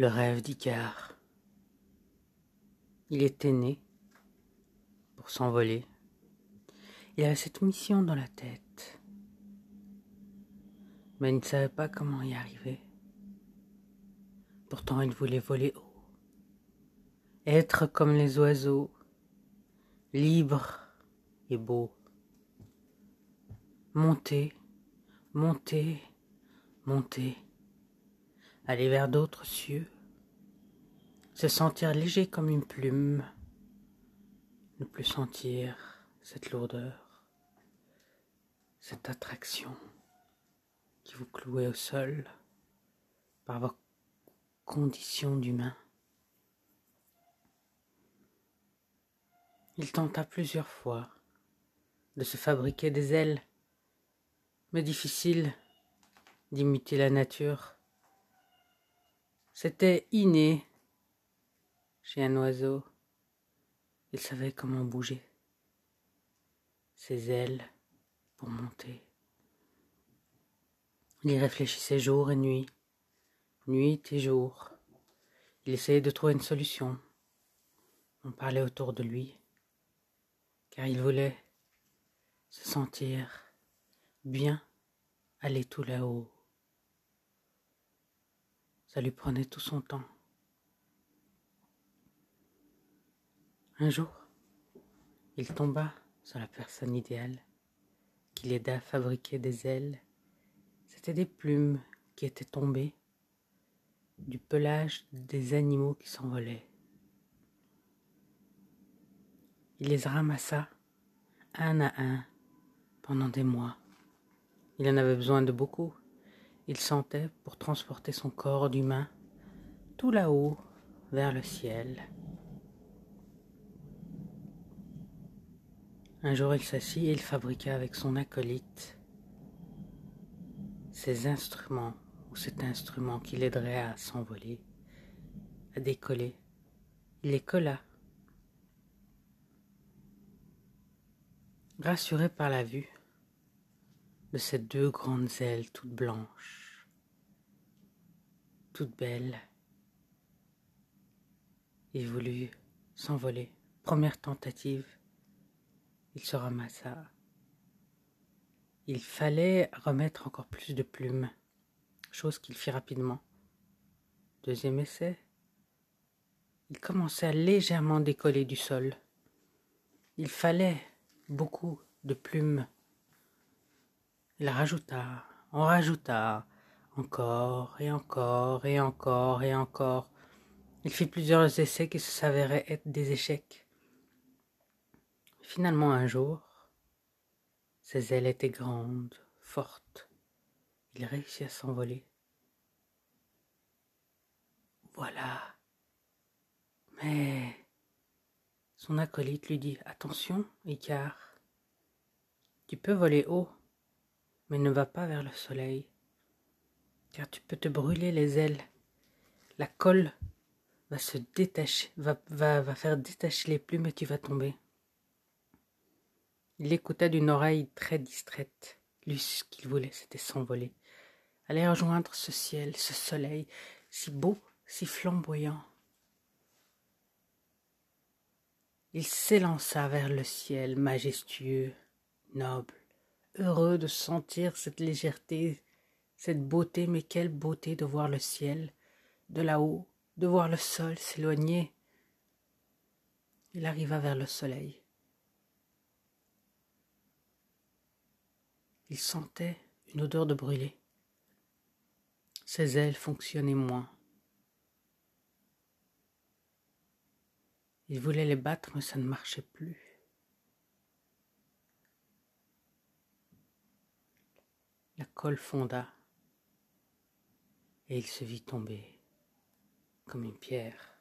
Le rêve d'Icare. Il était né pour s'envoler. Il avait cette mission dans la tête, mais il ne savait pas comment y arriver. Pourtant, il voulait voler haut, être comme les oiseaux, libre et beau. Monter, monter, monter aller vers d'autres cieux, se sentir léger comme une plume, ne plus sentir cette lourdeur, cette attraction qui vous clouait au sol par vos conditions d'humain. Il tenta plusieurs fois de se fabriquer des ailes, mais difficile d'imiter la nature c'était inné chez un oiseau. Il savait comment bouger ses ailes pour monter. Il y réfléchissait jour et nuit, nuit et jour. Il essayait de trouver une solution. On parlait autour de lui, car il voulait se sentir bien aller tout là-haut. Ça lui prenait tout son temps. Un jour, il tomba sur la personne idéale qui l'aida à fabriquer des ailes. C'étaient des plumes qui étaient tombées du pelage des animaux qui s'envolaient. Il les ramassa un à un pendant des mois. Il en avait besoin de beaucoup il sentait pour transporter son corps d'humain tout là-haut vers le ciel. Un jour il s'assit et il fabriqua avec son acolyte ses instruments ou cet instrument qui l'aiderait à s'envoler, à décoller. Il les colla. Rassuré par la vue, de ces deux grandes ailes toutes blanches, toutes belles. Il voulut s'envoler. Première tentative, il se ramassa. Il fallait remettre encore plus de plumes, chose qu'il fit rapidement. Deuxième essai, il commençait à légèrement décoller du sol. Il fallait beaucoup de plumes il rajouta, on rajouta, encore et encore et encore et encore. Il fit plusieurs essais qui s'avéraient être des échecs. Finalement, un jour, ses ailes étaient grandes, fortes. Il réussit à s'envoler. Voilà. Mais son acolyte lui dit Attention, Icare, tu peux voler haut mais ne va pas vers le soleil, car tu peux te brûler les ailes. La colle va se détacher, va, va, va faire détacher les plumes et tu vas tomber. Il écouta d'une oreille très distraite. Lui, ce qu'il voulait, c'était s'envoler, aller rejoindre ce ciel, ce soleil, si beau, si flamboyant. Il s'élança vers le ciel majestueux, noble, heureux de sentir cette légèreté, cette beauté, mais quelle beauté de voir le ciel de là-haut, de voir le sol s'éloigner. Il arriva vers le soleil. Il sentait une odeur de brûlé. Ses ailes fonctionnaient moins. Il voulait les battre, mais ça ne marchait plus. La colle fonda et il se vit tomber comme une pierre.